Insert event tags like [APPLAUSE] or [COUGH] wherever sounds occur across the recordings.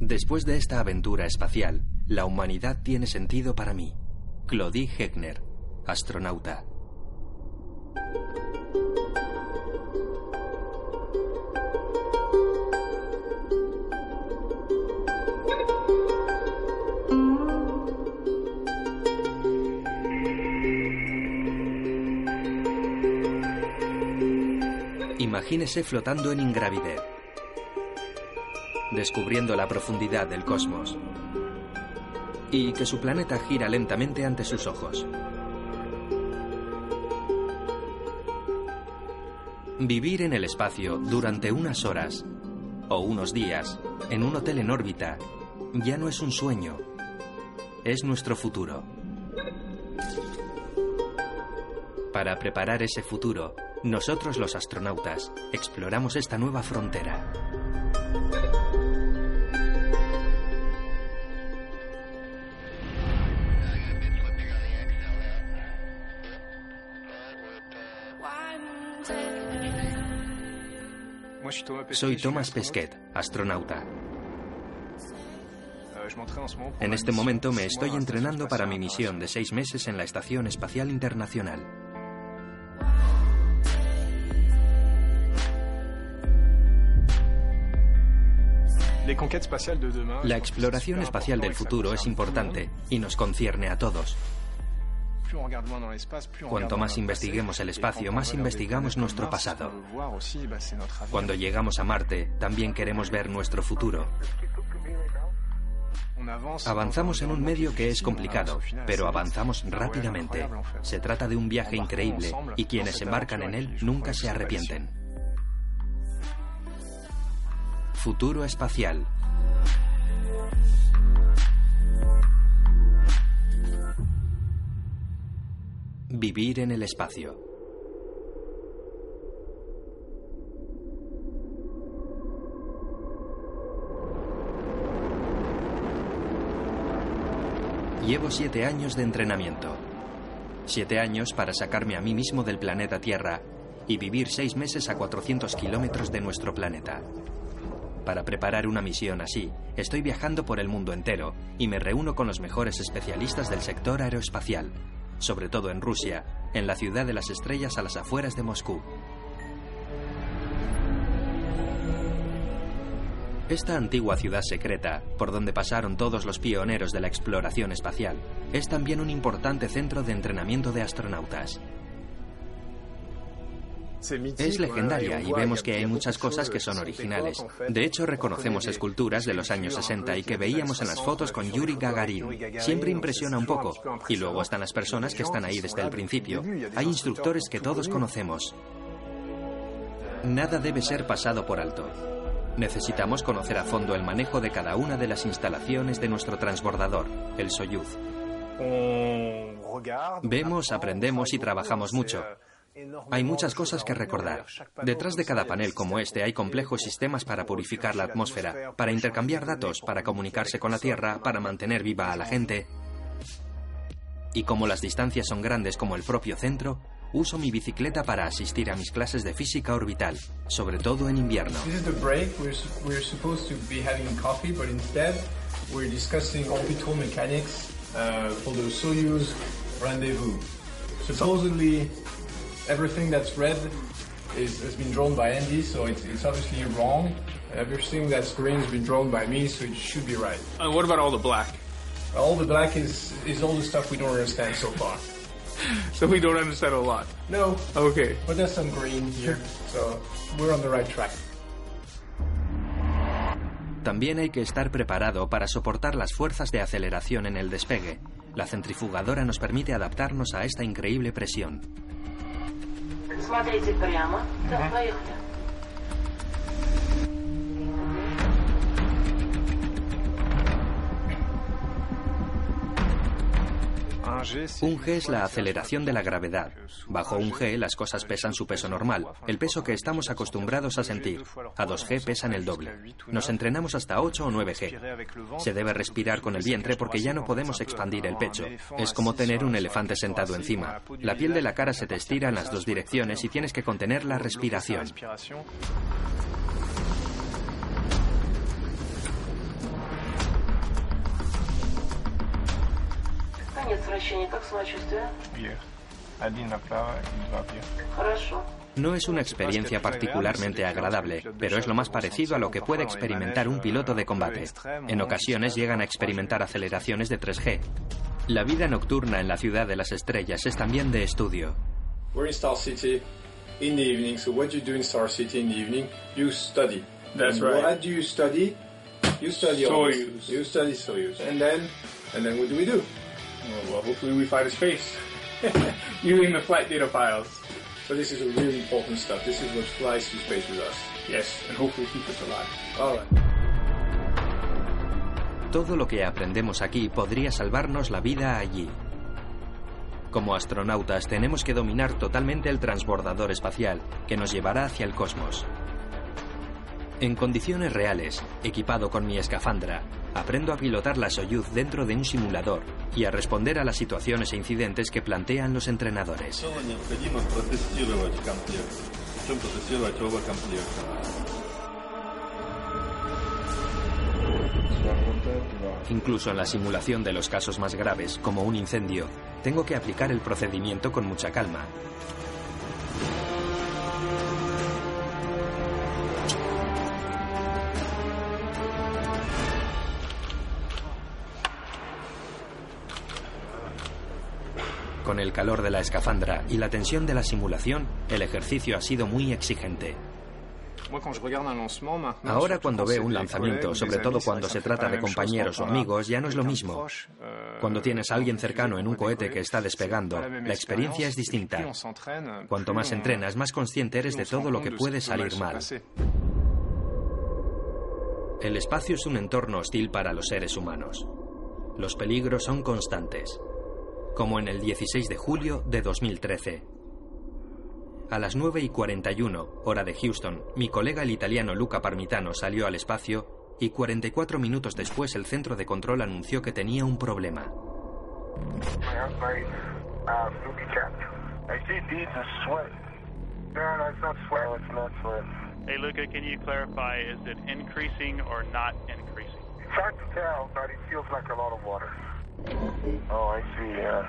Después de esta aventura espacial, la humanidad tiene sentido para mí. Claudie Heckner, astronauta. Imagínese flotando en ingravidez, descubriendo la profundidad del cosmos y que su planeta gira lentamente ante sus ojos. Vivir en el espacio durante unas horas o unos días en un hotel en órbita ya no es un sueño, es nuestro futuro. Para preparar ese futuro, nosotros los astronautas exploramos esta nueva frontera. Soy Thomas Pesquet, astronauta. En este momento me estoy entrenando para mi misión de seis meses en la Estación Espacial Internacional. La exploración espacial del futuro es importante y nos concierne a todos. Cuanto más investiguemos el espacio, más investigamos nuestro pasado. Cuando llegamos a Marte, también queremos ver nuestro futuro. Avanzamos en un medio que es complicado, pero avanzamos rápidamente. Se trata de un viaje increíble y quienes embarcan en él nunca se arrepienten. Futuro espacial. Vivir en el espacio. Llevo siete años de entrenamiento. Siete años para sacarme a mí mismo del planeta Tierra y vivir seis meses a 400 kilómetros de nuestro planeta. Para preparar una misión así, estoy viajando por el mundo entero y me reúno con los mejores especialistas del sector aeroespacial, sobre todo en Rusia, en la ciudad de las estrellas a las afueras de Moscú. Esta antigua ciudad secreta, por donde pasaron todos los pioneros de la exploración espacial, es también un importante centro de entrenamiento de astronautas. Es legendaria y vemos que hay muchas cosas que son originales. De hecho, reconocemos esculturas de los años 60 y que veíamos en las fotos con Yuri Gagarin. Siempre impresiona un poco. Y luego están las personas que están ahí desde el principio. Hay instructores que todos conocemos. Nada debe ser pasado por alto. Necesitamos conocer a fondo el manejo de cada una de las instalaciones de nuestro transbordador, el Soyuz. Vemos, aprendemos y trabajamos mucho. Hay muchas cosas que recordar. Detrás de cada panel como este hay complejos sistemas para purificar la atmósfera, para intercambiar datos, para comunicarse con la Tierra, para mantener viva a la gente. Y como las distancias son grandes como el propio centro, uso mi bicicleta para asistir a mis clases de física orbital, sobre todo en invierno. Supposedly, everything that's red is, has been drawn by Andy, so it's, it's obviously wrong. Everything that's green has been drawn by me, so it should be right. Uh, what about all the black? All the black is, is all the stuff we don't understand so far. [LAUGHS] So we don't understand a lot. No, Okay. but there's some green here, so we're on the right track. También hay que estar preparado para soportar las fuerzas de aceleración en el despegue. La nos permite adaptarnos a esta increíble presión. Смотрите прямо. Да, поехали. Un G es la aceleración de la gravedad. Bajo un G las cosas pesan su peso normal, el peso que estamos acostumbrados a sentir. A 2G pesan el doble. Nos entrenamos hasta 8 o 9G. Se debe respirar con el vientre porque ya no podemos expandir el pecho. Es como tener un elefante sentado encima. La piel de la cara se te estira en las dos direcciones y tienes que contener la respiración. No es una experiencia particularmente agradable, pero es lo más parecido a lo que puede experimentar un piloto de combate. En ocasiones llegan a experimentar aceleraciones de 3G. La vida nocturna en la ciudad de las estrellas es también de estudio. We're in Star City in the evening. So what you do in Star City in the evening? You study. That's And right. What do you study? You study Soyuz. Do? Well, hopefully we fly to space. [LAUGHS] Using the flight data files. So this is a really important stuff. This is what flies to space with us. Yes, and hopefully keep us alive. All right. Todo lo que aprendemos aquí podría salvarnos la vida allí. Como astronautas tenemos que dominar totalmente el transbordador espacial que nos llevará hacia el cosmos. En condiciones reales, equipado con mi escafandra, aprendo a pilotar la Soyuz dentro de un simulador y a responder a las situaciones e incidentes que plantean los entrenadores. Incluso en la simulación de los casos más graves, como un incendio, tengo que aplicar el procedimiento con mucha calma. Con el calor de la escafandra y la tensión de la simulación, el ejercicio ha sido muy exigente. Ahora cuando veo un lanzamiento, sobre todo cuando se trata de compañeros o amigos, ya no es lo mismo. Cuando tienes a alguien cercano en un cohete que está despegando, la experiencia es distinta. Cuanto más entrenas, más consciente eres de todo lo que puede salir mal. El espacio es un entorno hostil para los seres humanos. Los peligros son constantes, como en el 16 de julio de 2013. A las 9 y 41, hora de Houston, mi colega el italiano Luca Parmitano salió al espacio y 44 minutos después el centro de control anunció que tenía un problema. Hey, Luca, can you clarify, is it increasing or not increasing? It's hard to tell, but it feels like a lot of water. Oh, I see, yeah.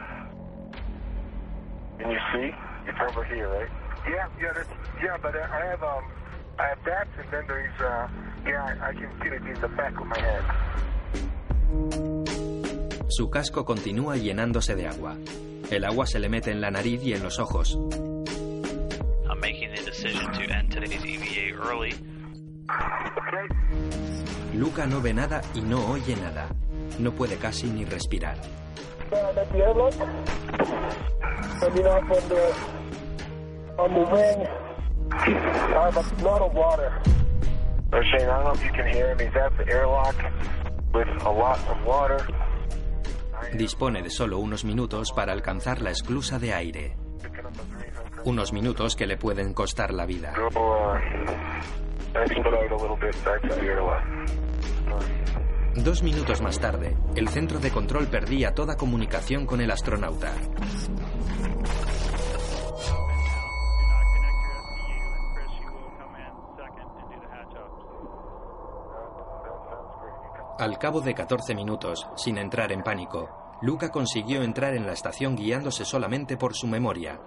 Can you see? It's over here, right? Yeah, yeah, that's, yeah, but I I have, um, I have that, and then there's, uh, yeah, I, I can feel it in the back of my head. Su casco continúa llenándose de agua. El agua se le mete en la nariz y en los ojos. I'm making the decision to end today's EVA early. Okay? Luca no ve nada y no oye nada. No puede casi ni respirar. Dispone de solo unos minutos para alcanzar la esclusa de aire. Unos minutos que le pueden costar la vida. Dos minutos más tarde, el centro de control perdía toda comunicación con el astronauta. Al cabo de 14 minutos, sin entrar en pánico, Luca consiguió entrar en la estación guiándose solamente por su memoria.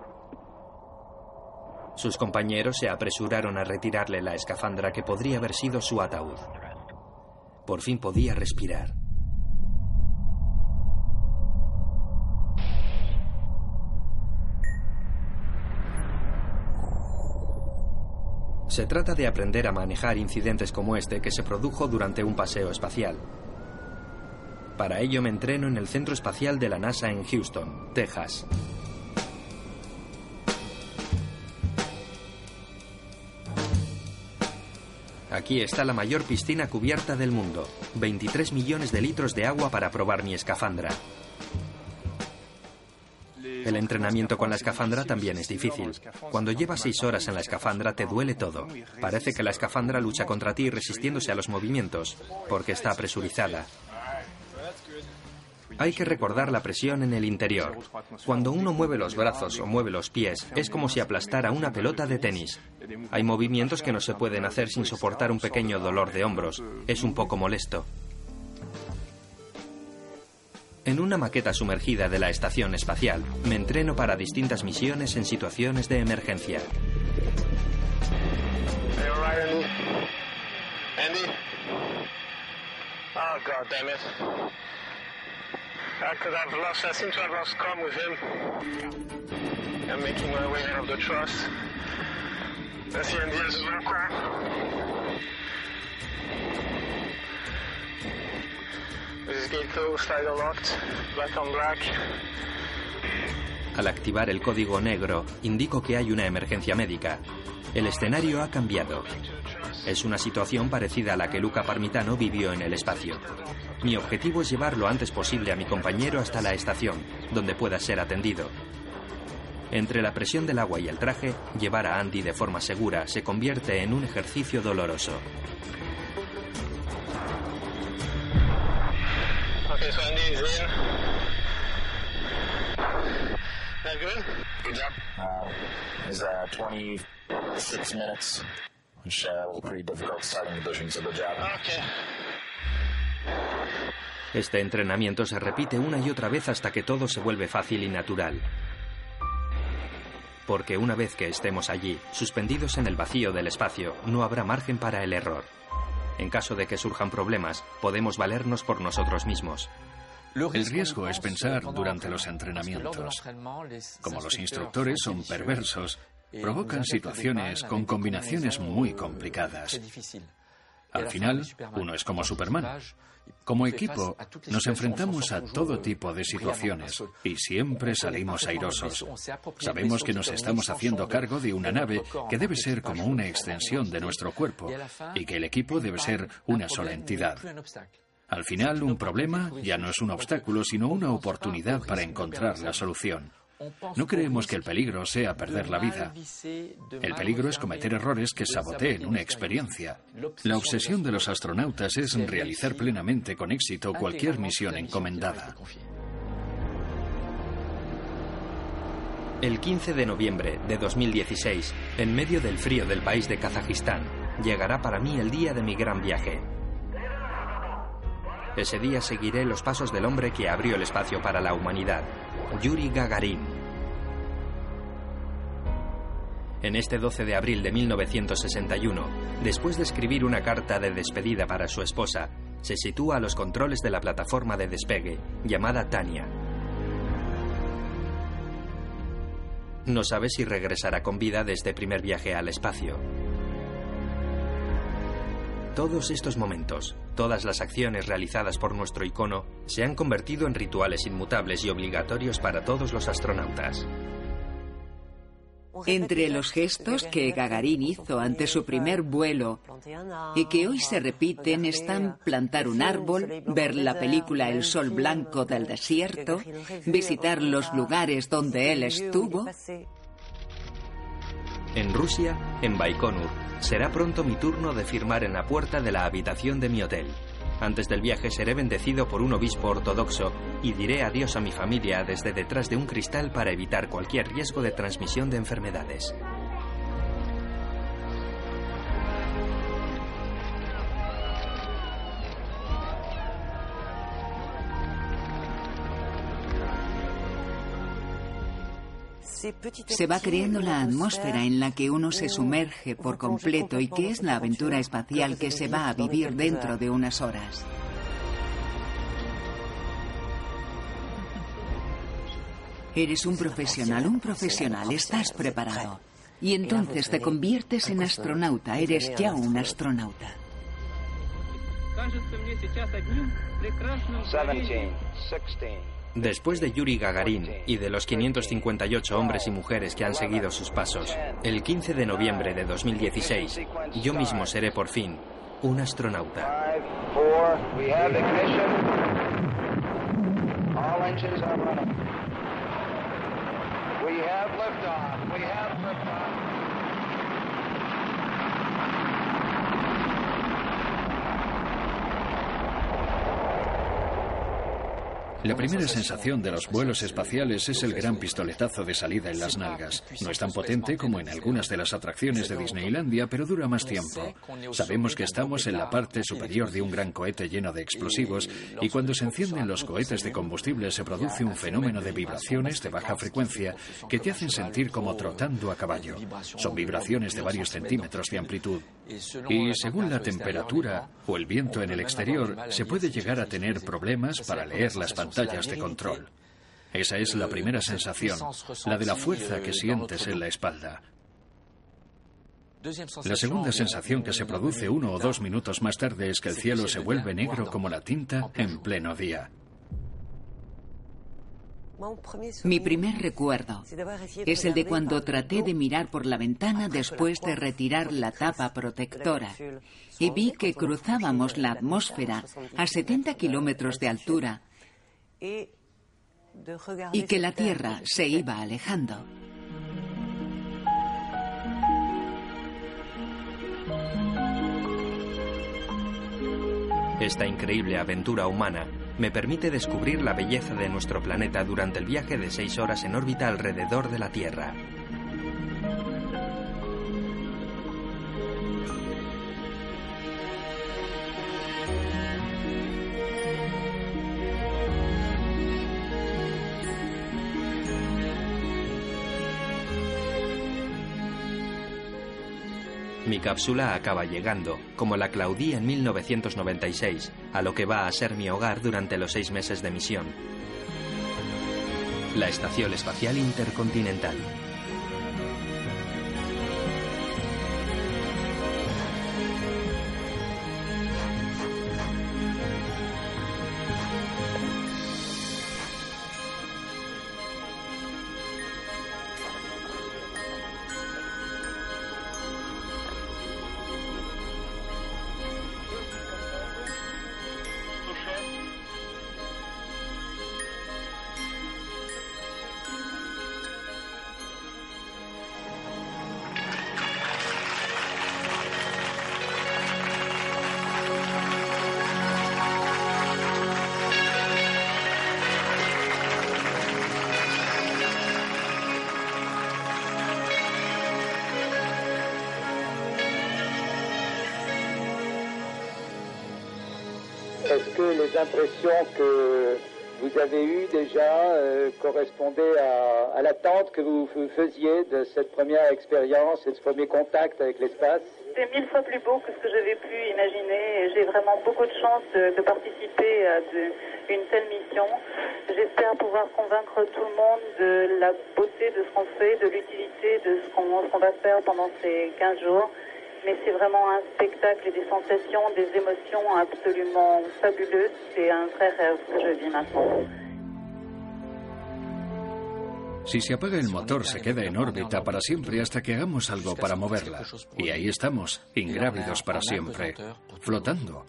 Sus compañeros se apresuraron a retirarle la escafandra que podría haber sido su ataúd. Por fin podía respirar. Se trata de aprender a manejar incidentes como este que se produjo durante un paseo espacial. Para ello me entreno en el Centro Espacial de la NASA en Houston, Texas. Aquí está la mayor piscina cubierta del mundo. 23 millones de litros de agua para probar mi escafandra. El entrenamiento con la escafandra también es difícil. Cuando llevas seis horas en la escafandra te duele todo. Parece que la escafandra lucha contra ti resistiéndose a los movimientos, porque está presurizada. Hay que recordar la presión en el interior. Cuando uno mueve los brazos o mueve los pies, es como si aplastara una pelota de tenis. Hay movimientos que no se pueden hacer sin soportar un pequeño dolor de hombros. Es un poco molesto. En una maqueta sumergida de la estación espacial, me entreno para distintas misiones en situaciones de emergencia. Andy? Oh. Because I've lost, I seem to have lost comm with him. I'm making my way out of the see Andy as well, crap. This is gate closed, slider locked, black on black. Al activar el código negro, indico que hay una emergencia médica. El escenario ha cambiado. Es una situación parecida a la que Luca Parmitano vivió en el espacio. Mi objetivo es llevar lo antes posible a mi compañero hasta la estación, donde pueda ser atendido. Entre la presión del agua y el traje, llevar a Andy de forma segura se convierte en un ejercicio doloroso. Okay, so Andy is in. That good? Good job. uh, is uh, 26 minutes, which uh, was pretty difficult starting the bushings of the job. Okay. Este entrenamiento se repite una y otra vez hasta que todo se vuelve fácil y natural. Porque una vez que estemos allí, suspendidos en el vacío del espacio, no habrá margen para el error. En caso de que surjan problemas, podemos valernos por nosotros mismos. El riesgo es pensar durante los entrenamientos. Como los instructores son perversos, provocan situaciones con combinaciones muy complicadas. Al final, uno es como Superman. Como equipo, nos enfrentamos a todo tipo de situaciones y siempre salimos airosos. Sabemos que nos estamos haciendo cargo de una nave que debe ser como una extensión de nuestro cuerpo y que el equipo debe ser una sola entidad. Al final, un problema ya no es un obstáculo, sino una oportunidad para encontrar la solución. No creemos que el peligro sea perder la vida. El peligro es cometer errores que saboteen una experiencia. La obsesión de los astronautas es realizar plenamente con éxito cualquier misión encomendada. El 15 de noviembre de 2016, en medio del frío del país de Kazajistán, llegará para mí el día de mi gran viaje. Ese día seguiré los pasos del hombre que abrió el espacio para la humanidad, Yuri Gagarin. En este 12 de abril de 1961, después de escribir una carta de despedida para su esposa, se sitúa a los controles de la plataforma de despegue, llamada Tania. No sabe si regresará con vida de este primer viaje al espacio. Todos estos momentos, todas las acciones realizadas por nuestro icono, se han convertido en rituales inmutables y obligatorios para todos los astronautas. Entre los gestos que Gagarin hizo ante su primer vuelo y que hoy se repiten están plantar un árbol, ver la película El Sol Blanco del Desierto, visitar los lugares donde él estuvo. En Rusia, en Baikonur, será pronto mi turno de firmar en la puerta de la habitación de mi hotel. Antes del viaje seré bendecido por un obispo ortodoxo y diré adiós a mi familia desde detrás de un cristal para evitar cualquier riesgo de transmisión de enfermedades. Se va creando la atmósfera en la que uno se sumerge por completo y que es la aventura espacial que se va a vivir dentro de unas horas. Eres un profesional, un profesional, estás preparado. Y entonces te conviertes en astronauta, eres ya un astronauta. 17, 16. Después de Yuri Gagarin y de los 558 hombres y mujeres que han seguido sus pasos, el 15 de noviembre de 2016, yo mismo seré por fin un astronauta. La primera sensación de los vuelos espaciales es el gran pistoletazo de salida en las nalgas. No es tan potente como en algunas de las atracciones de Disneylandia, pero dura más tiempo. Sabemos que estamos en la parte superior de un gran cohete lleno de explosivos y cuando se encienden los cohetes de combustible se produce un fenómeno de vibraciones de baja frecuencia que te hacen sentir como trotando a caballo. Son vibraciones de varios centímetros de amplitud. Y según la temperatura o el viento en el exterior, se puede llegar a tener problemas para leer las pantallas de control. Esa es la primera sensación, la de la fuerza que sientes en la espalda. La segunda sensación que se produce uno o dos minutos más tarde es que el cielo se vuelve negro como la tinta en pleno día. Mi primer recuerdo es el de cuando traté de mirar por la ventana después de retirar la tapa protectora y vi que cruzábamos la atmósfera a 70 kilómetros de altura y que la Tierra se iba alejando. Esta increíble aventura humana me permite descubrir la belleza de nuestro planeta durante el viaje de seis horas en órbita alrededor de la Tierra. Mi cápsula acaba llegando, como la Claudí en 1996, a lo que va a ser mi hogar durante los seis meses de misión. La Estación Espacial Intercontinental. Est-ce que les impressions que vous avez eues déjà euh, correspondaient à, l'attente que vous faisiez de cette première expérience et de ce premier contact avec l'espace? C'est mille fois plus beau que ce que j'avais pu imaginer j'ai vraiment beaucoup de chance de, participer à une telle mission. J'espère pouvoir convaincre tout le monde de la beauté de ce qu'on fait, de l'utilité de ce qu'on va faire pendant ces 15 jours. Mais c'est vraiment un spectacle et des sensations, des émotions absolument fabuleuses. C'est un vrai rêve que je vis maintenant. Si se apaga el motor, se queda en órbita para siempre hasta que hagamos algo para moverla. Y ahí estamos, ingrávidos para siempre, flotando.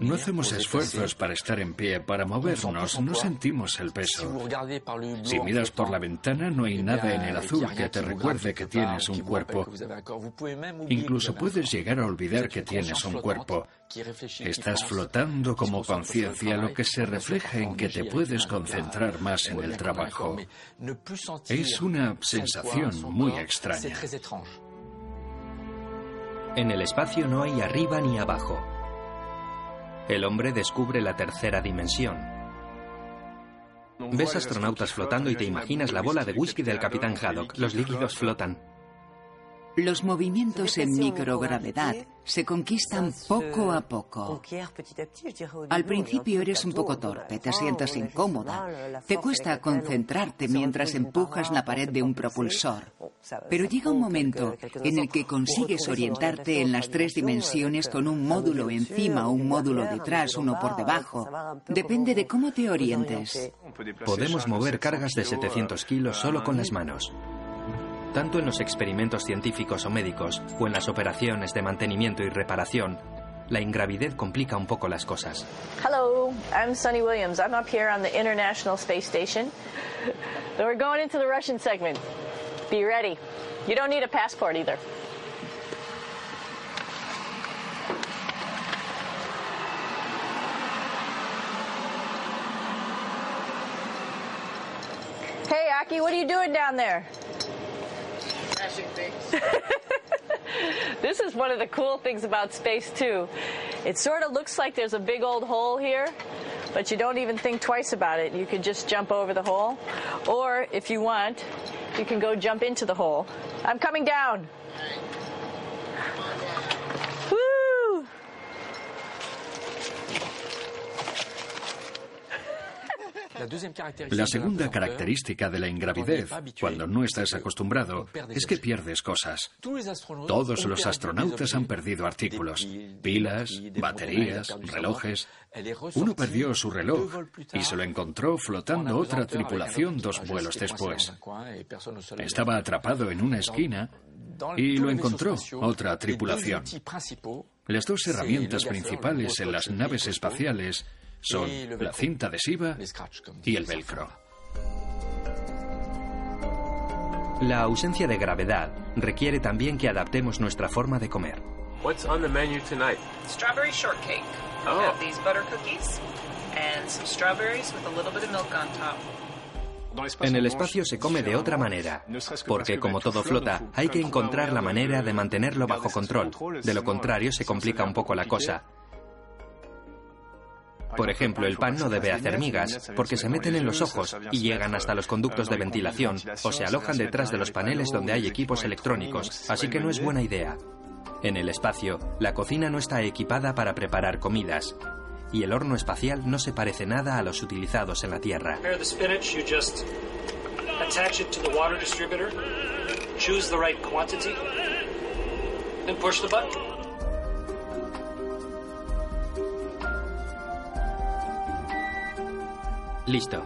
No hacemos esfuerzos para estar en pie, para movernos, no sentimos el peso. Si miras por la ventana no hay nada en el azul que te recuerde que tienes un cuerpo. Incluso puedes llegar a olvidar que tienes un cuerpo. Estás flotando como conciencia, lo que se refleja en que te puedes concentrar más en el trabajo. Es una sensación muy extraña. En el espacio no hay arriba ni abajo. El hombre descubre la tercera dimensión. Ves astronautas flotando y te imaginas la bola de whisky del capitán Haddock. Los líquidos flotan. Los movimientos en microgravedad se conquistan poco a poco. Al principio eres un poco torpe, te sientes incómoda, te cuesta concentrarte mientras empujas la pared de un propulsor. Pero llega un momento en el que consigues orientarte en las tres dimensiones con un módulo encima, un módulo detrás, uno por debajo. Depende de cómo te orientes. Podemos mover cargas de 700 kilos solo con las manos. Tanto en los experimentos científicos o médicos o en las operaciones de mantenimiento y reparación, la ingravidez complica un poco las cosas. Hello, I'm Sunny Williams. I'm up here on the International Space Station. We're going into the Russian segment. Be ready. You don't need a passport either. Hey, Aki, what are you doing down there? Smashing things. [LAUGHS] this is one of the cool things about space, too. It sort of looks like there's a big old hole here, but you don't even think twice about it. You can just jump over the hole. Or, if you want, you can go jump into the hole. I'm coming down. La segunda característica de la ingravidez, cuando no estás acostumbrado, es que pierdes cosas. Todos los astronautas han perdido artículos, pilas, baterías, relojes. Uno perdió su reloj y se lo encontró flotando otra tripulación dos vuelos después. Estaba atrapado en una esquina y lo encontró otra tripulación. Las dos herramientas principales en las naves espaciales son la cinta adhesiva y el velcro. La ausencia de gravedad requiere también que adaptemos nuestra forma de comer. What's on the menu tonight? Strawberry shortcake. We Oh. have these butter cookies and some strawberries with a little bit of milk on top. En el espacio se come de otra manera, porque como todo flota, hay que encontrar la manera de mantenerlo bajo control. De lo contrario, se complica un poco la cosa. Por ejemplo, el pan no debe hacer migas, porque se meten en los ojos y llegan hasta los conductos de ventilación o se alojan detrás de los paneles donde hay equipos electrónicos, así que no es buena idea. En el espacio, la cocina no está equipada para preparar comidas, y el horno espacial no se parece nada a los utilizados en la Tierra. Choose the right quantity, and push the button. Listo.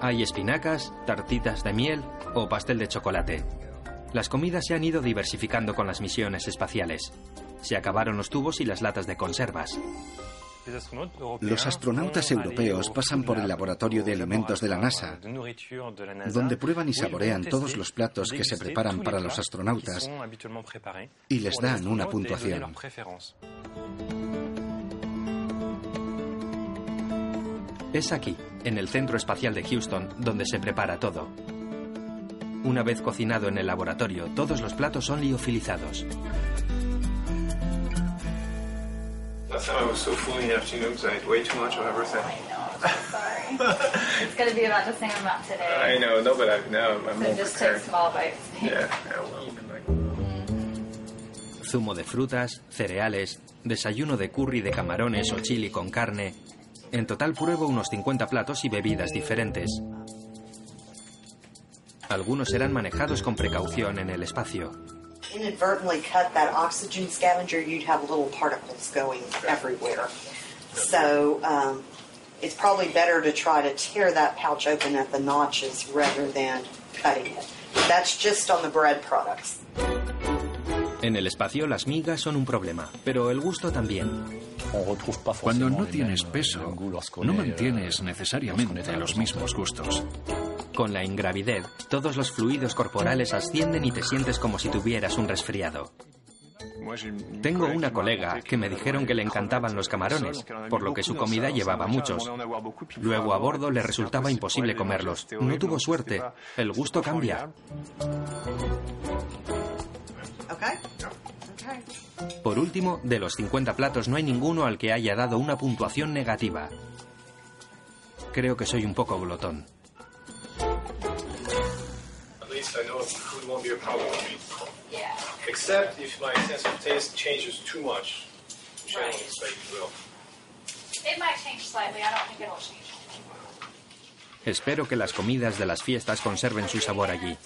Hay espinacas, tartitas de miel o pastel de chocolate. Las comidas se han ido diversificando con las misiones espaciales. Se acabaron los tubos y las latas de conservas. Los astronautas europeos pasan por el laboratorio de alimentos de la NASA, donde prueban y saborean todos los platos que se preparan para los astronautas y les dan una puntuación. Es aquí, en el Centro Espacial de Houston, donde se prepara todo. Una vez cocinado en el laboratorio, todos los platos son liofilizados. Last time I was so full in the afternoon because I ate way too much of everything. It's going to be about the same amount today. I know, no, but I, now I'm So more just prepared. take small bites. Yeah, yeah, well, Zumo de frutas, cereales, desayuno de curry de camarones o chili con carne. En total pruebo unos 50 platos y bebidas diferentes. Algunos serán manejados con precaución en el espacio. inadvertently cut that oxygen scavenger, you'd have little particles going everywhere. So um, it's probably better to try to tear that pouch open at the notches rather than cutting it. That's just on the bread products. En el espacio las migas son un problema, pero el gusto también. Cuando no tienes peso, no mantienes necesariamente los mismos gustos. Con la ingravidez, todos los fluidos corporales ascienden y te sientes como si tuvieras un resfriado. Tengo una colega que me dijeron que le encantaban los camarones, por lo que su comida llevaba muchos. Luego a bordo le resultaba imposible comerlos. No tuvo suerte. El gusto cambia. Okay? Okay. Por último, de los 50 platos no hay ninguno al que haya dado una puntuación negativa. Creo que soy un poco glotón. At least I know food won't be a problem for me. Yeah. Except if my sense of taste changes too much, which I don't expect it will. It might change slightly. I don't think it'll change. Espero que las comidas de las fiestas conserven su sabor allí.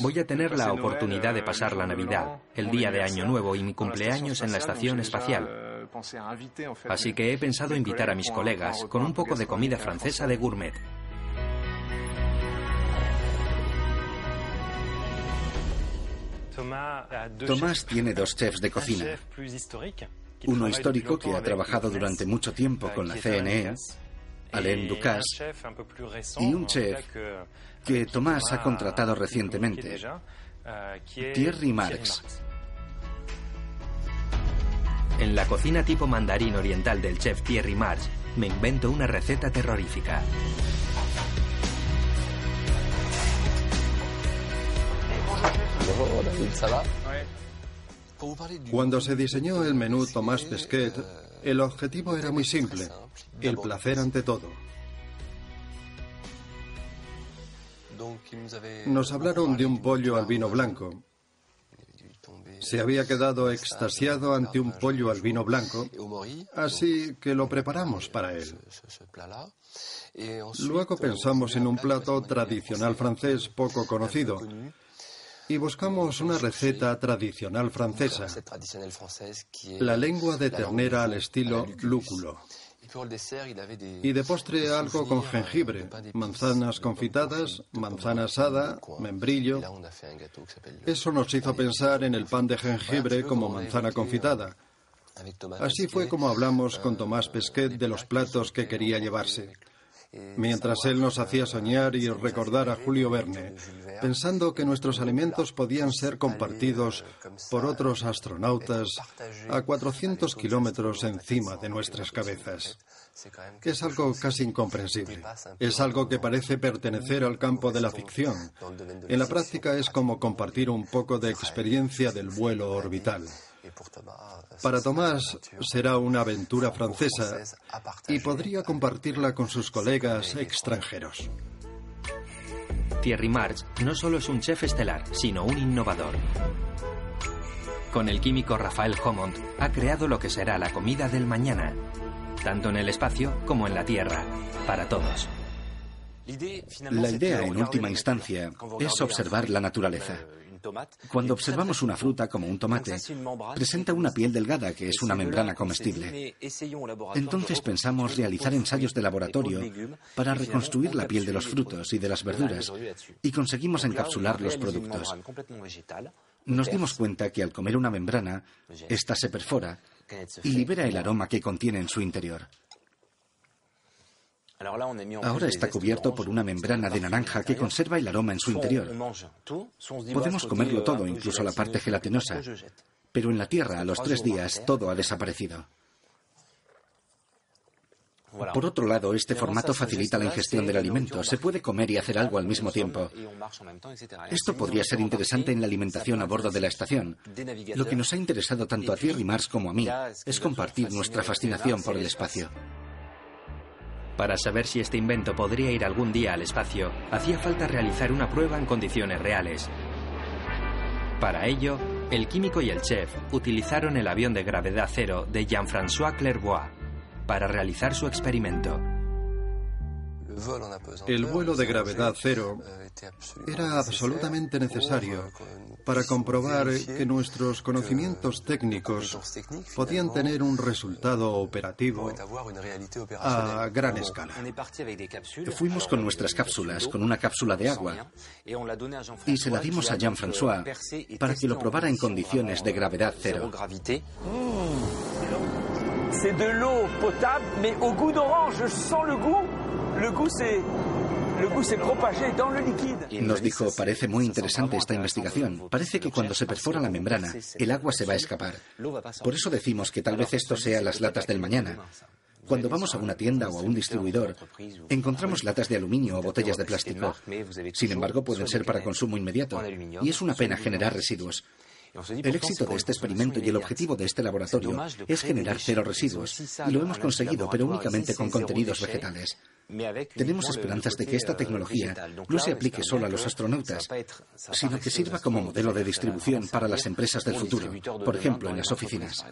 Voy a tener la oportunidad de pasar la Navidad, el día de Año Nuevo y mi cumpleaños en la estación espacial. Así que he pensado invitar a mis colegas con un poco de comida francesa de gourmet. Tomás tiene dos chefs de cocina. Uno histórico que ha trabajado durante mucho tiempo con la CNE, Alain Ducasse, y un chef que Tomás ha contratado recientemente, Thierry Marx. En la cocina tipo mandarín oriental del chef Thierry Marx, me invento una receta terrorífica. Cuando se diseñó el menú Tomás Pesquet, el objetivo era muy simple, el placer ante todo. Nos hablaron de un pollo al vino blanco. Se había quedado extasiado ante un pollo al vino blanco, así que lo preparamos para él. Luego pensamos en un plato tradicional francés poco conocido, y buscamos una receta tradicional francesa, la lengua de ternera al estilo lúculo. Y de postre algo con jengibre, manzanas confitadas, manzana asada, membrillo. Eso nos hizo pensar en el pan de jengibre como manzana confitada. Así fue como hablamos con Tomás Pesquet de los platos que quería llevarse mientras él nos hacía soñar y recordar a Julio Verne, pensando que nuestros alimentos podían ser compartidos por otros astronautas a 400 kilómetros encima de nuestras cabezas. Es algo casi incomprensible. Es algo que parece pertenecer al campo de la ficción. En la práctica es como compartir un poco de experiencia del vuelo orbital. Para Tomás será una aventura francesa y podría compartirla con sus colegas extranjeros. Thierry Marx no solo es un chef estelar, sino un innovador. Con el químico Rafael Homont ha creado lo que será la comida del mañana, tanto en el espacio como en la Tierra, para todos. La idea, en última instancia, es observar la naturaleza. Cuando observamos una fruta como un tomate, presenta una piel delgada que es una membrana comestible. Entonces pensamos realizar ensayos de laboratorio para reconstruir la piel de los frutos y de las verduras y conseguimos encapsular los productos. Nos dimos cuenta que al comer una membrana, ésta se perfora y libera el aroma que contiene en su interior. Ahora está cubierto por una membrana de naranja que conserva el aroma en su interior. Podemos comerlo todo, incluso la parte gelatinosa, pero en la Tierra a los tres días todo ha desaparecido. Por otro lado, este formato facilita la ingestión del alimento. Se puede comer y hacer algo al mismo tiempo. Esto podría ser interesante en la alimentación a bordo de la estación. Lo que nos ha interesado tanto a Thierry Mars como a mí es compartir nuestra fascinación por el espacio. Para saber si este invento podría ir algún día al espacio, hacía falta realizar una prueba en condiciones reales. Para ello, el químico y el chef utilizaron el avión de gravedad cero de Jean-François Clairvoy para realizar su experimento. El vuelo de gravedad cero era absolutamente necesario para comprobar que nuestros conocimientos técnicos podían tener un resultado operativo a gran escala. Fuimos con nuestras cápsulas, con una cápsula de agua, y se la dimos a Jean-François para que lo probara en condiciones de gravedad cero. C'est de l'eau potable, mais au goût d'orange. Je sens le goût. Nos dijo, parece muy interesante esta investigación. Parece que cuando se perfora la membrana, el agua se va a escapar. Por eso decimos que tal vez esto sea las latas del mañana. Cuando vamos a una tienda o a un distribuidor, encontramos latas de aluminio o botellas de plástico. Sin embargo, pueden ser para consumo inmediato. Y es una pena generar residuos. El éxito de este experimento y el objetivo de este laboratorio es generar cero residuos, y lo hemos conseguido, pero únicamente con contenidos vegetales. Tenemos esperanzas de que esta tecnología no se aplique solo a los astronautas, sino que sirva como modelo de distribución para las empresas del futuro, por ejemplo, en las oficinas.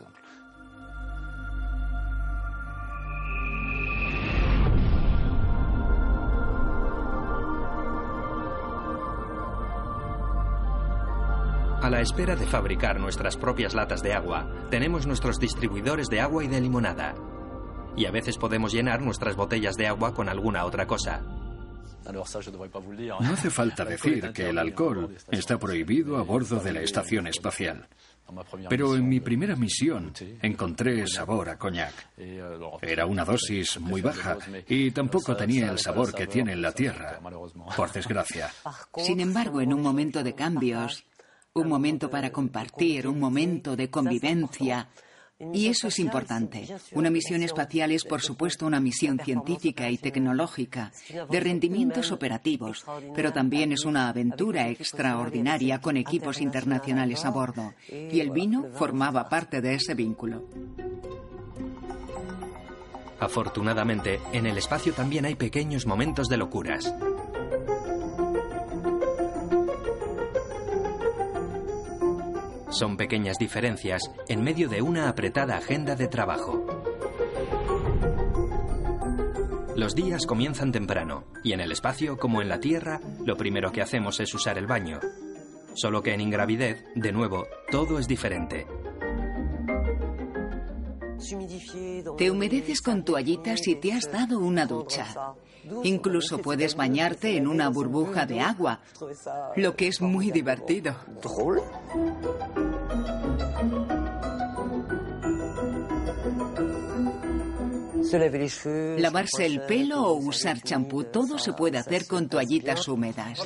A la espera de fabricar nuestras propias latas de agua, tenemos nuestros distribuidores de agua y de limonada. Y a veces podemos llenar nuestras botellas de agua con alguna otra cosa. No hace falta decir que el alcohol está prohibido a bordo de la estación espacial. Pero en mi primera misión encontré sabor a coñac. Era una dosis muy baja y tampoco tenía el sabor que tiene en la Tierra, por desgracia. Sin embargo, en un momento de cambios, un momento para compartir, un momento de convivencia, y eso es importante. Una misión espacial es, por supuesto, una misión científica y tecnológica, de rendimientos operativos, pero también es una aventura extraordinaria con equipos internacionales a bordo. Y el vino formaba parte de ese vínculo. Afortunadamente, en el espacio también hay pequeños momentos de locuras. Son pequeñas diferencias en medio de una apretada agenda de trabajo. Los días comienzan temprano y en el espacio como en la Tierra lo primero que hacemos es usar el baño. Solo que en ingravidez, de nuevo, todo es diferente. Te humedeces con toallitas si te has dado una ducha. Incluso puedes bañarte en una burbuja de agua, lo que es muy divertido. Lavarse el pelo o usar champú, todo se puede hacer con toallitas húmedas.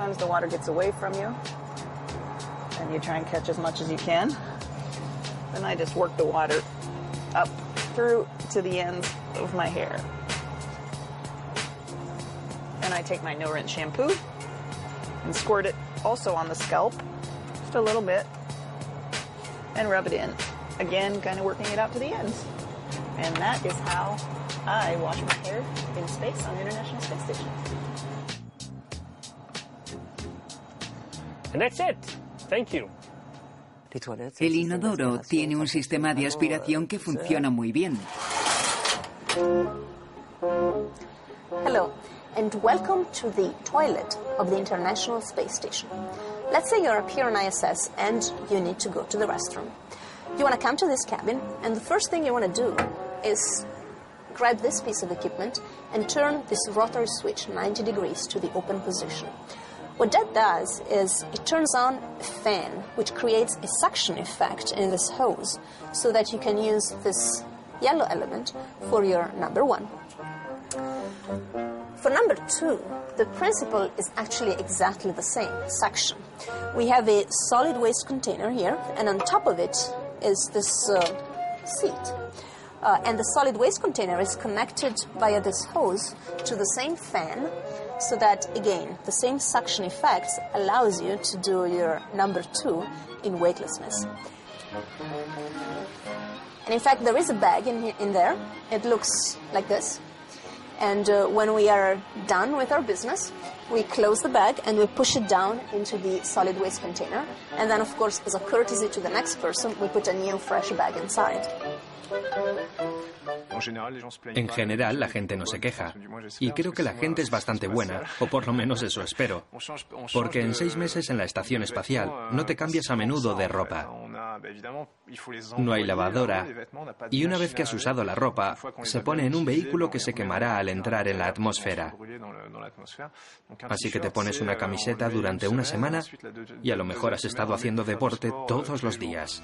Sometimes the water gets away from you, and you try and catch as much as you can. Then I just work the water up through to the ends of my hair. And I take my no rinse shampoo and squirt it also on the scalp, just a little bit, and rub it in. Again, kind of working it out to the ends. And that is how I wash my hair in space on the International Space Station. And that's it. Thank you. El inodoro tiene un sistema de aspiración que funciona muy bien. Hello, and welcome to the toilet of the International Space Station. Let's say you're up here on ISS and you need to go to the restroom. You want to come to this cabin, and the first thing you want to do is grab this piece of equipment and turn this rotary switch 90 degrees to the open position. What that does is it turns on a fan, which creates a suction effect in this hose, so that you can use this yellow element for your number one. For number two, the principle is actually exactly the same suction. We have a solid waste container here, and on top of it is this uh, seat. Uh, and the solid waste container is connected via this hose to the same fan so that again the same suction effect allows you to do your number two in weightlessness. And in fact there is a bag in, he- in there. It looks like this. And uh, when we are done with our business we close the bag and we push it down into the solid waste container. And then of course as a courtesy to the next person we put a new fresh bag inside En general, la gente no se queja. Y creo que la gente es bastante buena, o por lo menos eso espero. Porque en seis meses en la estación espacial no te cambias a menudo de ropa. No hay lavadora. Y una vez que has usado la ropa, se pone en un vehículo que se quemará al entrar en la atmósfera. Así que te pones una camiseta durante una semana y a lo mejor has estado haciendo deporte todos los días.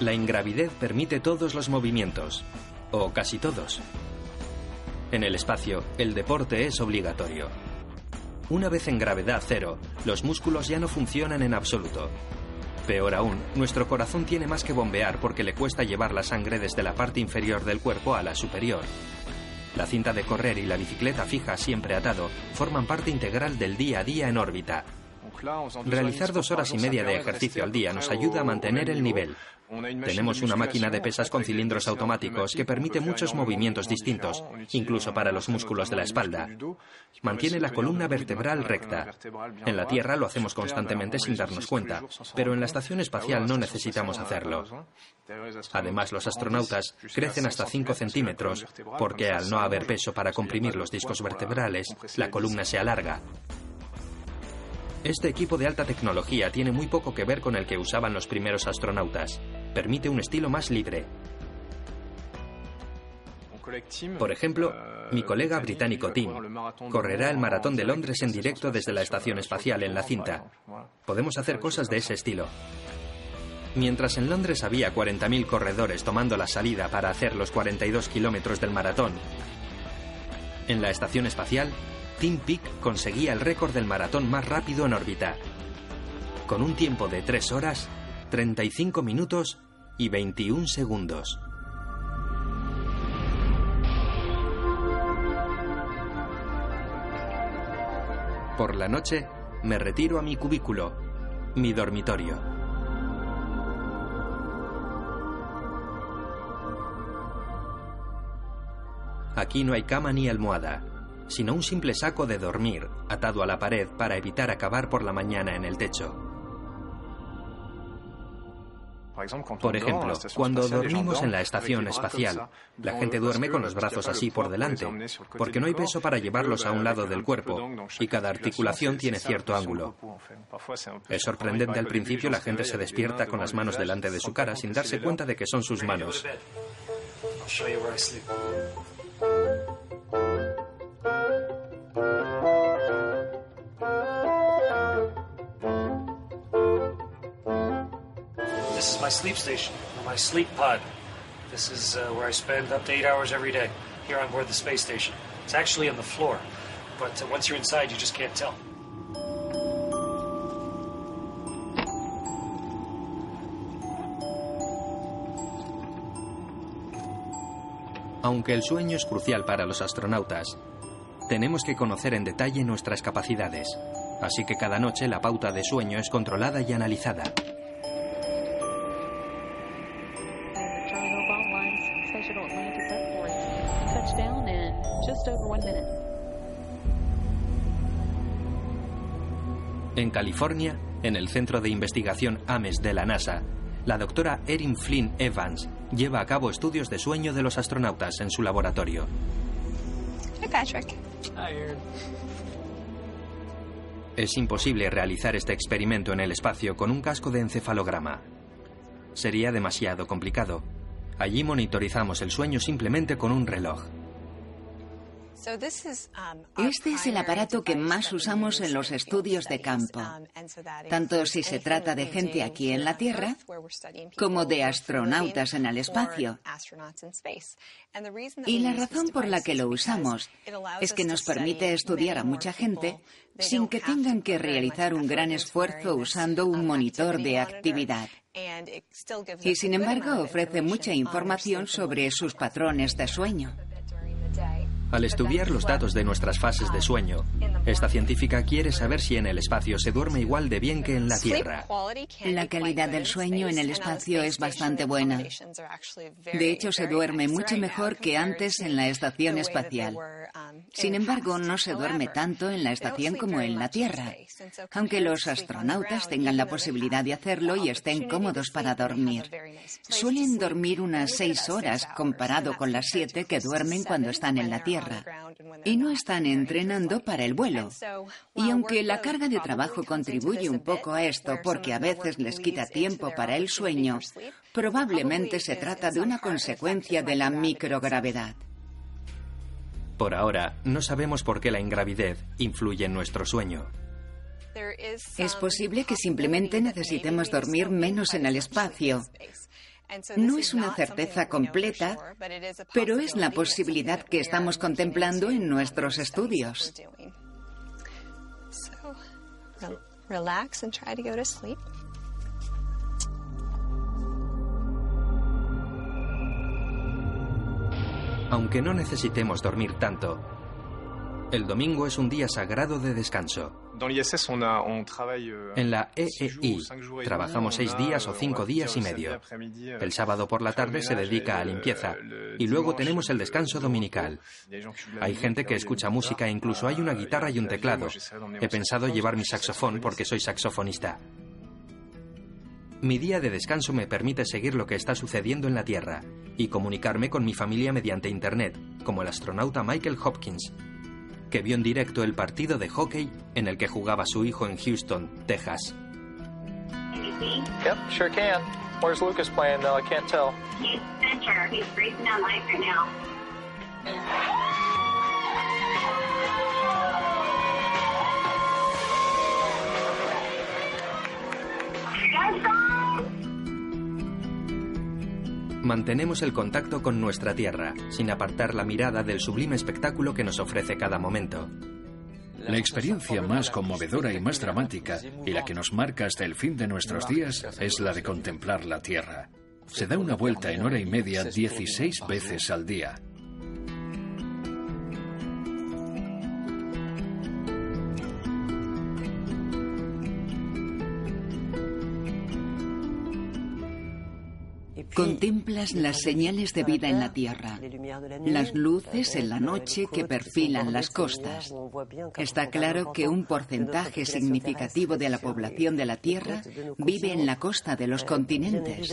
La ingravidez permite todos los movimientos, o casi todos. En el espacio, el deporte es obligatorio. Una vez en gravedad cero, los músculos ya no funcionan en absoluto. Peor aún, nuestro corazón tiene más que bombear porque le cuesta llevar la sangre desde la parte inferior del cuerpo a la superior. La cinta de correr y la bicicleta fija siempre atado forman parte integral del día a día en órbita. Realizar dos horas y media de ejercicio al día nos ayuda a mantener el nivel. Tenemos una máquina de pesas con cilindros automáticos que permite muchos movimientos distintos, incluso para los músculos de la espalda. Mantiene la columna vertebral recta. En la Tierra lo hacemos constantemente sin darnos cuenta, pero en la estación espacial no necesitamos hacerlo. Además, los astronautas crecen hasta 5 centímetros porque al no haber peso para comprimir los discos vertebrales, la columna se alarga. Este equipo de alta tecnología tiene muy poco que ver con el que usaban los primeros astronautas. Permite un estilo más libre. Por ejemplo, mi colega británico Tim correrá el maratón de Londres en directo desde la estación espacial en la cinta. Podemos hacer cosas de ese estilo. Mientras en Londres había 40.000 corredores tomando la salida para hacer los 42 kilómetros del maratón, en la estación espacial Tim Peake conseguía el récord del maratón más rápido en órbita, con un tiempo de 3 horas, 35 minutos y 21 segundos. Por la noche, me retiro a mi cubículo, mi dormitorio. Aquí no hay cama ni almohada sino un simple saco de dormir atado a la pared para evitar acabar por la mañana en el techo. Por ejemplo, cuando dormimos en la estación espacial, la gente duerme con los brazos así por delante, porque no hay peso para llevarlos a un lado del cuerpo y cada articulación tiene cierto ángulo. Es sorprendente al principio la gente se despierta con las manos delante de su cara sin darse cuenta de que son sus manos. This is my sleep station, my sleep pod. This is uh, where I spend up to eight hours every day, here on board the space station. It's actually on the floor, but uh, once you're inside, you just can't tell. Aunque el sueño es crucial para los astronautas, tenemos que conocer en detalle nuestras capacidades. Así que cada noche la pauta de sueño es controlada y analizada. En California, en el Centro de Investigación Ames de la NASA, la doctora Erin Flynn Evans lleva a cabo estudios de sueño de los astronautas en su laboratorio. Es imposible realizar este experimento en el espacio con un casco de encefalograma. Sería demasiado complicado. Allí monitorizamos el sueño simplemente con un reloj. Este es el aparato que más usamos en los estudios de campo, tanto si se trata de gente aquí en la Tierra como de astronautas en el espacio. Y la razón por la que lo usamos es que nos permite estudiar a mucha gente sin que tengan que realizar un gran esfuerzo usando un monitor de actividad. Y sin embargo ofrece mucha información sobre sus patrones de sueño. Al estudiar los datos de nuestras fases de sueño, esta científica quiere saber si en el espacio se duerme igual de bien que en la Tierra. La calidad del sueño en el espacio es bastante buena. De hecho, se duerme mucho mejor que antes en la estación espacial. Sin embargo, no se duerme tanto en la estación como en la Tierra, aunque los astronautas tengan la posibilidad de hacerlo y estén cómodos para dormir. Suelen dormir unas seis horas comparado con las siete que duermen cuando están en la Tierra y no están entrenando para el vuelo. Y aunque la carga de trabajo contribuye un poco a esto porque a veces les quita tiempo para el sueño, probablemente se trata de una consecuencia de la microgravedad. Por ahora, no sabemos por qué la ingravidez influye en nuestro sueño. Es posible que simplemente necesitemos dormir menos en el espacio no es una certeza completa, pero es la posibilidad que estamos contemplando en nuestros estudios. Aunque no necesitemos dormir tanto, El domingo es un día sagrado de descanso. En la EEI trabajamos seis días o cinco días y medio. El sábado por la tarde se dedica a limpieza y luego tenemos el descanso dominical. Hay gente que escucha música e incluso hay una guitarra y un teclado. He pensado llevar mi saxofón porque soy saxofonista. Mi día de descanso me permite seguir lo que está sucediendo en la Tierra y comunicarme con mi familia mediante Internet, como el astronauta Michael Hopkins, que vio en directo el partido de hockey en el que jugaba su hijo en Houston, Texas. Yep, sure can. Where's Lucas playing though? I can't tell. He's center. He's racing down ice right now. Mantenemos el contacto con nuestra tierra, sin apartar la mirada del sublime espectáculo que nos ofrece cada momento. La experiencia más conmovedora y más dramática, y la que nos marca hasta el fin de nuestros días, es la de contemplar la Tierra. Se da una vuelta en hora y media 16 veces al día. Contemplas las señales de vida en la Tierra, las luces en la noche que perfilan las costas. Está claro que un porcentaje significativo de la población de la Tierra vive en la costa de los continentes.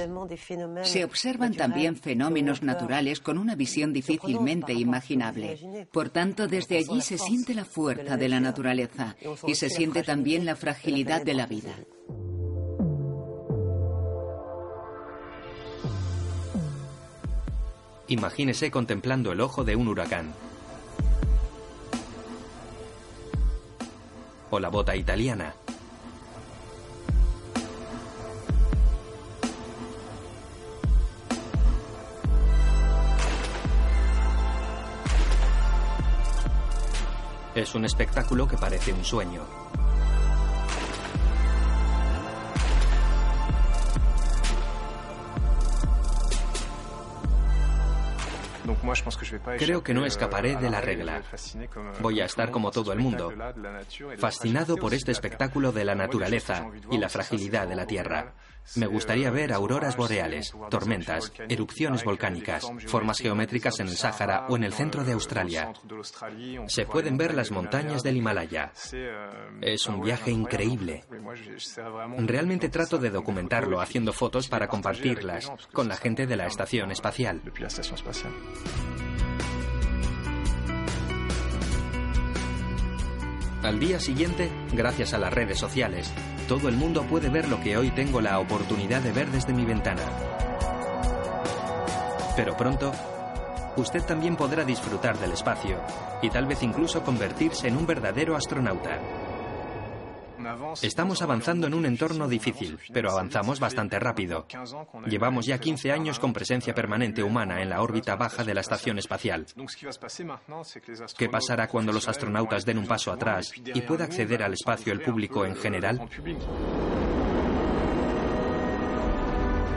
Se observan también fenómenos naturales con una visión difícilmente imaginable. Por tanto, desde allí se siente la fuerza de la naturaleza y se siente también la fragilidad de la vida. Imagínese contemplando el ojo de un huracán. O la bota italiana. Es un espectáculo que parece un sueño. Creo que no escaparé de la regla. Voy a estar como todo el mundo, fascinado por este espectáculo de la naturaleza y la fragilidad de la Tierra. Me gustaría ver auroras boreales, tormentas, erupciones volcánicas, formas geométricas en el Sáhara o en el centro de Australia. Se pueden ver las montañas del Himalaya. Es un viaje increíble. Realmente trato de documentarlo haciendo fotos para compartirlas con la gente de la estación espacial. Al día siguiente, gracias a las redes sociales, todo el mundo puede ver lo que hoy tengo la oportunidad de ver desde mi ventana. Pero pronto, usted también podrá disfrutar del espacio y tal vez incluso convertirse en un verdadero astronauta. Estamos avanzando en un entorno difícil, pero avanzamos bastante rápido. Llevamos ya 15 años con presencia permanente humana en la órbita baja de la estación espacial. ¿Qué pasará cuando los astronautas den un paso atrás y pueda acceder al espacio el público en general?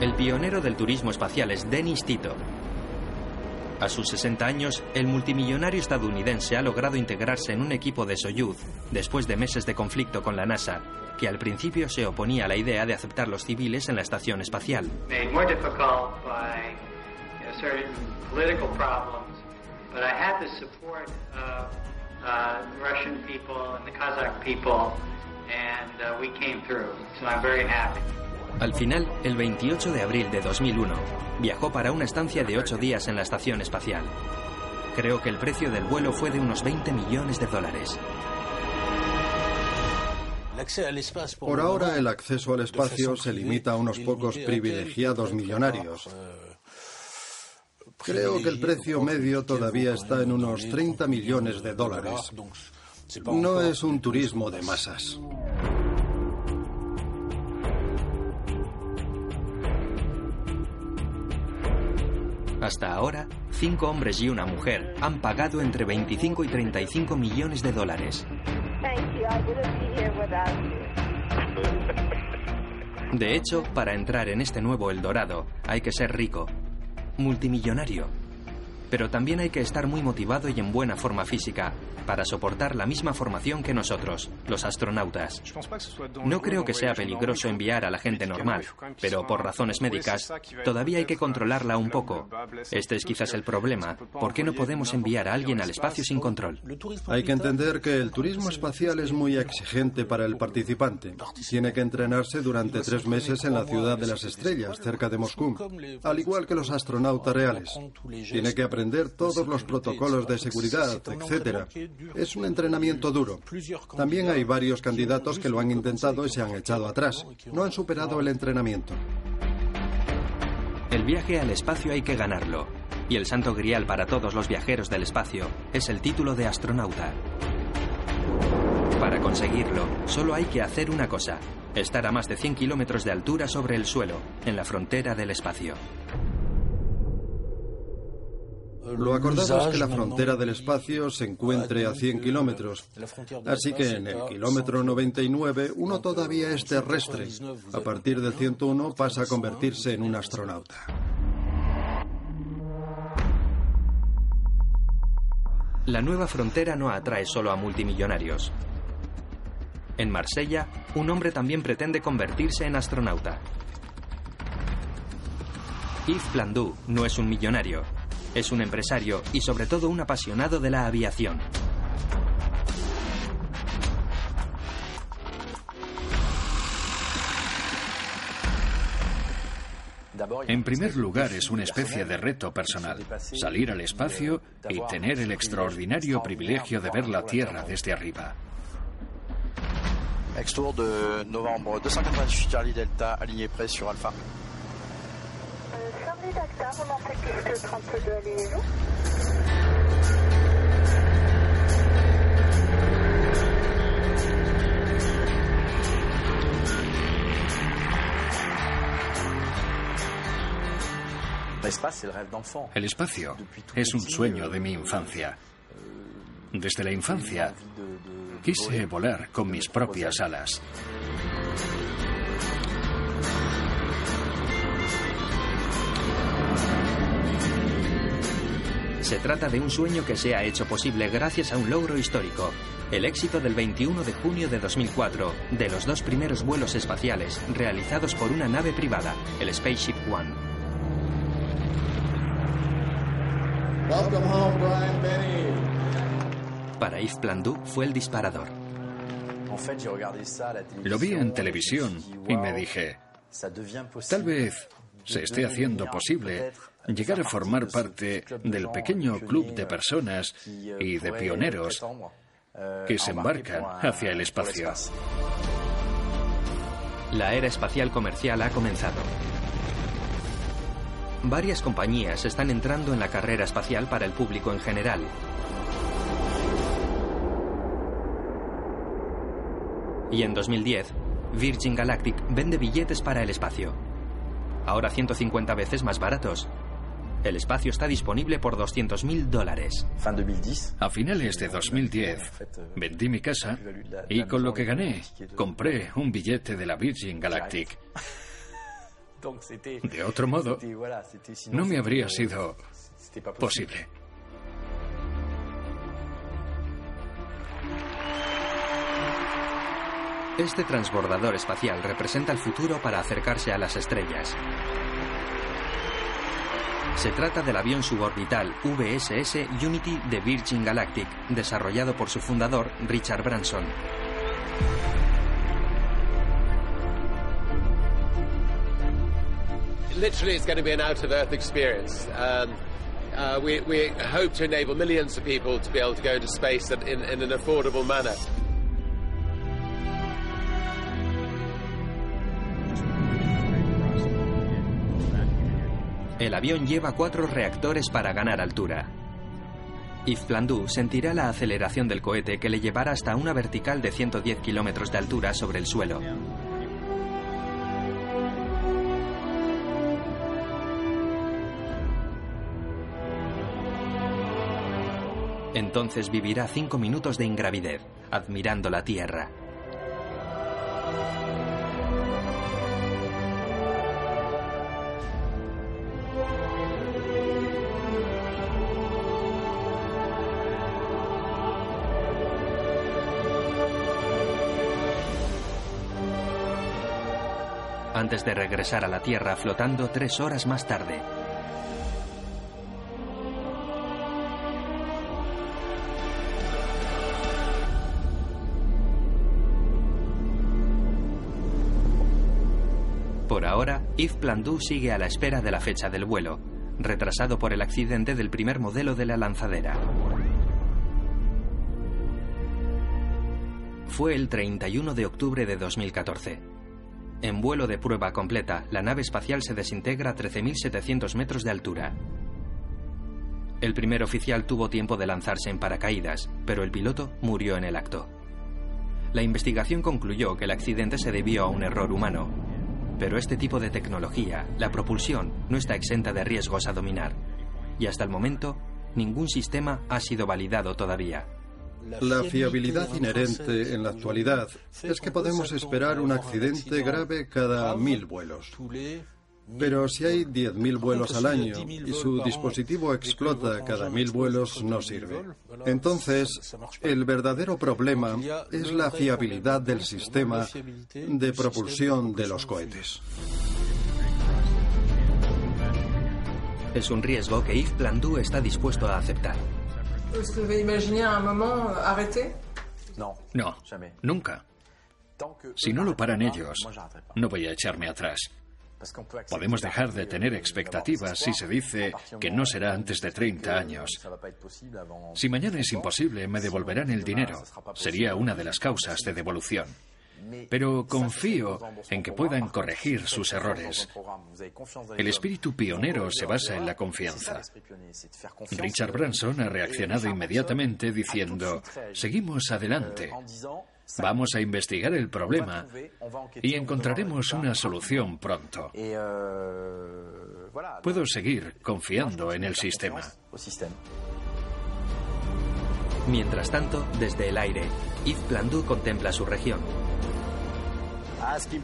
El pionero del turismo espacial es Dennis Tito. A sus 60 años, el multimillonario estadounidense ha logrado integrarse en un equipo de Soyuz después de meses de conflicto con la NASA, que al principio se oponía a la idea de aceptar los civiles en la estación espacial. Al final, el 28 de abril de 2001, viajó para una estancia de ocho días en la estación espacial. Creo que el precio del vuelo fue de unos 20 millones de dólares. Por ahora el acceso al espacio se limita a unos pocos privilegiados millonarios. Creo que el precio medio todavía está en unos 30 millones de dólares. No es un turismo de masas. Hasta ahora, cinco hombres y una mujer han pagado entre 25 y 35 millones de dólares. De hecho, para entrar en este nuevo El Dorado hay que ser rico, multimillonario. Pero también hay que estar muy motivado y en buena forma física para soportar la misma formación que nosotros, los astronautas. No creo que sea peligroso enviar a la gente normal, pero por razones médicas todavía hay que controlarla un poco. Este es quizás el problema. ¿Por qué no podemos enviar a alguien al espacio sin control? Hay que entender que el turismo espacial es muy exigente para el participante. Tiene que entrenarse durante tres meses en la ciudad de las estrellas, cerca de Moscú, al igual que los astronautas reales. Tiene que aprender todos los protocolos de seguridad, etc. Es un entrenamiento duro. También hay varios candidatos que lo han intentado y se han echado atrás. No han superado el entrenamiento. El viaje al espacio hay que ganarlo. Y el santo grial para todos los viajeros del espacio es el título de astronauta. Para conseguirlo, solo hay que hacer una cosa, estar a más de 100 kilómetros de altura sobre el suelo, en la frontera del espacio. Lo acordado es que la frontera del espacio se encuentre a 100 kilómetros. Así que en el kilómetro 99 uno todavía es terrestre. A partir del 101 pasa a convertirse en un astronauta. La nueva frontera no atrae solo a multimillonarios. En Marsella, un hombre también pretende convertirse en astronauta. Yves Plandou no es un millonario, es un empresario y sobre todo un apasionado de la aviación. En primer lugar, es una especie de reto personal, salir al espacio y tener el extraordinario privilegio de ver la Tierra desde arriba. Ex-tour de novembre 288 Charlie Delta, aligné prêt sur Alpha. El espacio es un sueño de mi infancia. Desde la infancia quise volar con mis propias alas. Se trata de un sueño que se ha hecho posible gracias a un logro histórico, el éxito del 21 de junio de 2004 de los dos primeros vuelos espaciales realizados por una nave privada, el Spaceship One. Welcome home, Brian Benny. Para Yves Plandou fue el disparador. Lo vi en televisión y me dije, tal vez se esté haciendo posible llegar a formar parte del pequeño club de personas y de pioneros que se embarcan hacia el espacio. La era espacial comercial ha comenzado. Varias compañías están entrando en la carrera espacial para el público en general. Y en 2010, Virgin Galactic vende billetes para el espacio. Ahora 150 veces más baratos. El espacio está disponible por 200 mil dólares. A finales de 2010 vendí mi casa y con lo que gané compré un billete de la Virgin Galactic. De otro modo, no me habría sido posible. Este transbordador espacial representa el futuro para acercarse a las estrellas. Se trata del avión suborbital VSS Unity de Virgin Galactic, desarrollado por su fundador, Richard Branson. literally it's going to be an out of earth experience. Um, uh, we, we hope to enable millions of people to be able to go into space in an affordable manner. El avión lleva cuatro reactores para ganar altura. Yves sentirá la aceleración del cohete que le llevará hasta una vertical de 110 kilómetros de altura sobre el suelo. Entonces vivirá cinco minutos de ingravidez, admirando la Tierra. Antes de regresar a la Tierra flotando tres horas más tarde. Por ahora, Yves Plandu sigue a la espera de la fecha del vuelo, retrasado por el accidente del primer modelo de la lanzadera. Fue el 31 de octubre de 2014. En vuelo de prueba completa, la nave espacial se desintegra a 13.700 metros de altura. El primer oficial tuvo tiempo de lanzarse en paracaídas, pero el piloto murió en el acto. La investigación concluyó que el accidente se debió a un error humano, pero este tipo de tecnología, la propulsión, no está exenta de riesgos a dominar. Y hasta el momento, ningún sistema ha sido validado todavía. La fiabilidad inherente en la actualidad es que podemos esperar un accidente grave cada mil vuelos. Pero si hay 10.000 vuelos al año y su dispositivo explota cada mil vuelos, no sirve. Entonces, el verdadero problema es la fiabilidad del sistema de propulsión de los cohetes. Es un riesgo que Yves Plandu está dispuesto a aceptar. No, nunca. Si no lo paran ellos, no voy a echarme atrás. Podemos dejar de tener expectativas si se dice que no será antes de 30 años. Si mañana es imposible, me devolverán el dinero. Sería una de las causas de devolución. Pero confío en que puedan corregir sus errores. El espíritu pionero se basa en la confianza. Richard Branson ha reaccionado inmediatamente diciendo, seguimos adelante. Vamos a investigar el problema y encontraremos una solución pronto. Puedo seguir confiando en el sistema. Mientras tanto, desde el aire, Yves Plandu contempla su región.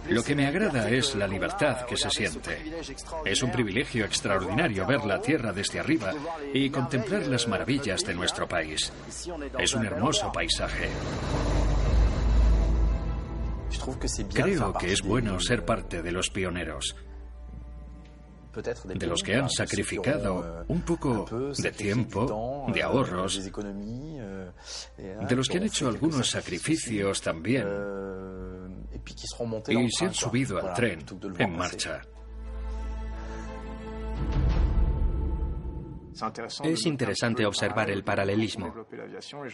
Lo que me agrada es la libertad que se siente. Es un privilegio extraordinario ver la Tierra desde arriba y contemplar las maravillas de nuestro país. Es un hermoso paisaje. Creo que es bueno ser parte de los pioneros, de los que han sacrificado un poco de tiempo, de ahorros, de los que han hecho algunos sacrificios también y se han subido al tren en marcha. Es interesante observar el paralelismo.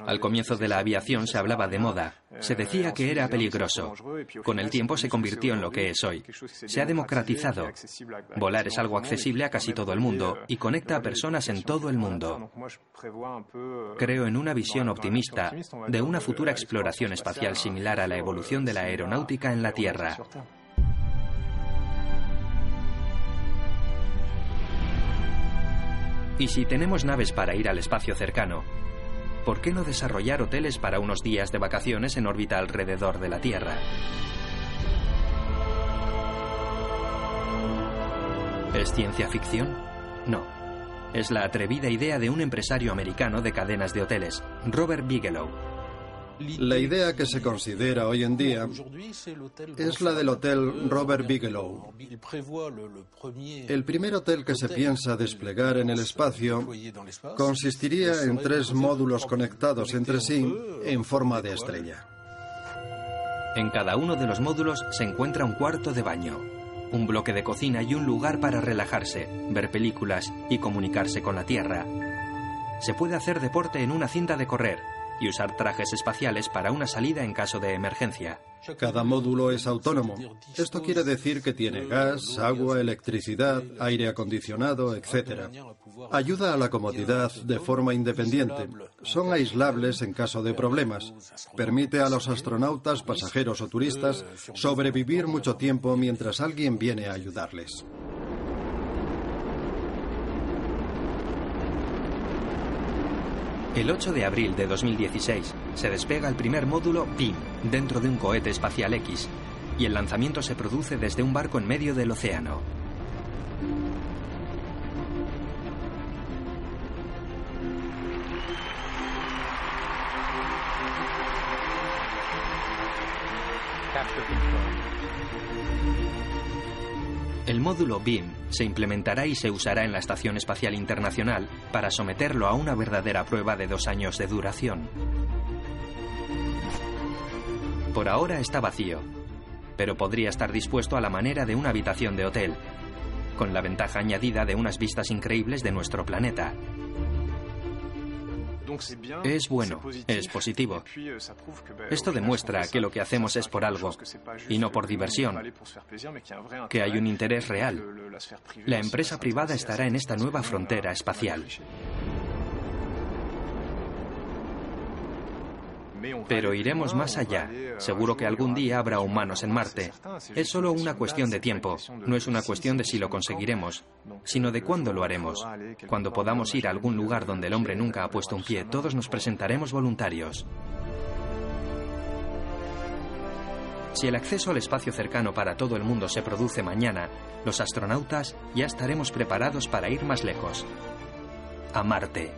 Al comienzo de la aviación se hablaba de moda. Se decía que era peligroso. Con el tiempo se convirtió en lo que es hoy. Se ha democratizado. Volar es algo accesible a casi todo el mundo y conecta a personas en todo el mundo. Creo en una visión optimista de una futura exploración espacial similar a la evolución de la aeronáutica en la Tierra. Y si tenemos naves para ir al espacio cercano, ¿por qué no desarrollar hoteles para unos días de vacaciones en órbita alrededor de la Tierra? ¿Es ciencia ficción? No. Es la atrevida idea de un empresario americano de cadenas de hoteles, Robert Bigelow, la idea que se considera hoy en día es la del Hotel Robert Bigelow. El primer hotel que se piensa desplegar en el espacio consistiría en tres módulos conectados entre sí en forma de estrella. En cada uno de los módulos se encuentra un cuarto de baño, un bloque de cocina y un lugar para relajarse, ver películas y comunicarse con la Tierra. Se puede hacer deporte en una cinta de correr, y usar trajes espaciales para una salida en caso de emergencia. Cada módulo es autónomo. Esto quiere decir que tiene gas, agua, electricidad, aire acondicionado, etc. Ayuda a la comodidad de forma independiente. Son aislables en caso de problemas. Permite a los astronautas, pasajeros o turistas sobrevivir mucho tiempo mientras alguien viene a ayudarles. El 8 de abril de 2016 se despega el primer módulo PIM dentro de un cohete espacial X y el lanzamiento se produce desde un barco en medio del océano. El módulo BEAM se implementará y se usará en la Estación Espacial Internacional para someterlo a una verdadera prueba de dos años de duración. Por ahora está vacío, pero podría estar dispuesto a la manera de una habitación de hotel, con la ventaja añadida de unas vistas increíbles de nuestro planeta. Es bueno, es positivo. Esto demuestra que lo que hacemos es por algo y no por diversión, que hay un interés real. La empresa privada estará en esta nueva frontera espacial. Pero iremos más allá. Seguro que algún día habrá humanos en Marte. Es solo una cuestión de tiempo. No es una cuestión de si lo conseguiremos, sino de cuándo lo haremos. Cuando podamos ir a algún lugar donde el hombre nunca ha puesto un pie, todos nos presentaremos voluntarios. Si el acceso al espacio cercano para todo el mundo se produce mañana, los astronautas ya estaremos preparados para ir más lejos. A Marte.